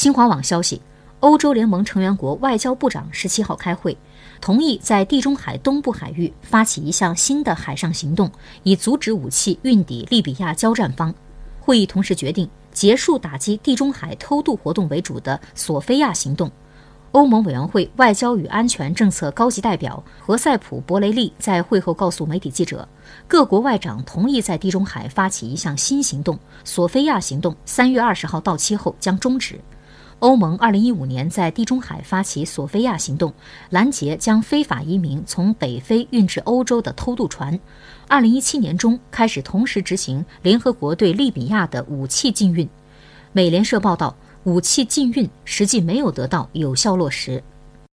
新华网消息，欧洲联盟成员国外交部长十七号开会，同意在地中海东部海域发起一项新的海上行动，以阻止武器运抵利比亚交战方。会议同时决定结束打击地中海偷渡活动为主的索菲亚行动。欧盟委员会外交与安全政策高级代表何塞普·博雷利在会后告诉媒体记者，各国外长同意在地中海发起一项新行动——索菲亚行动。三月二十号到期后将终止。欧盟二零一五年在地中海发起索菲亚行动，拦截将非法移民从北非运至欧洲的偷渡船。二零一七年中开始同时执行联合国对利比亚的武器禁运。美联社报道。武器禁运实际没有得到有效落实。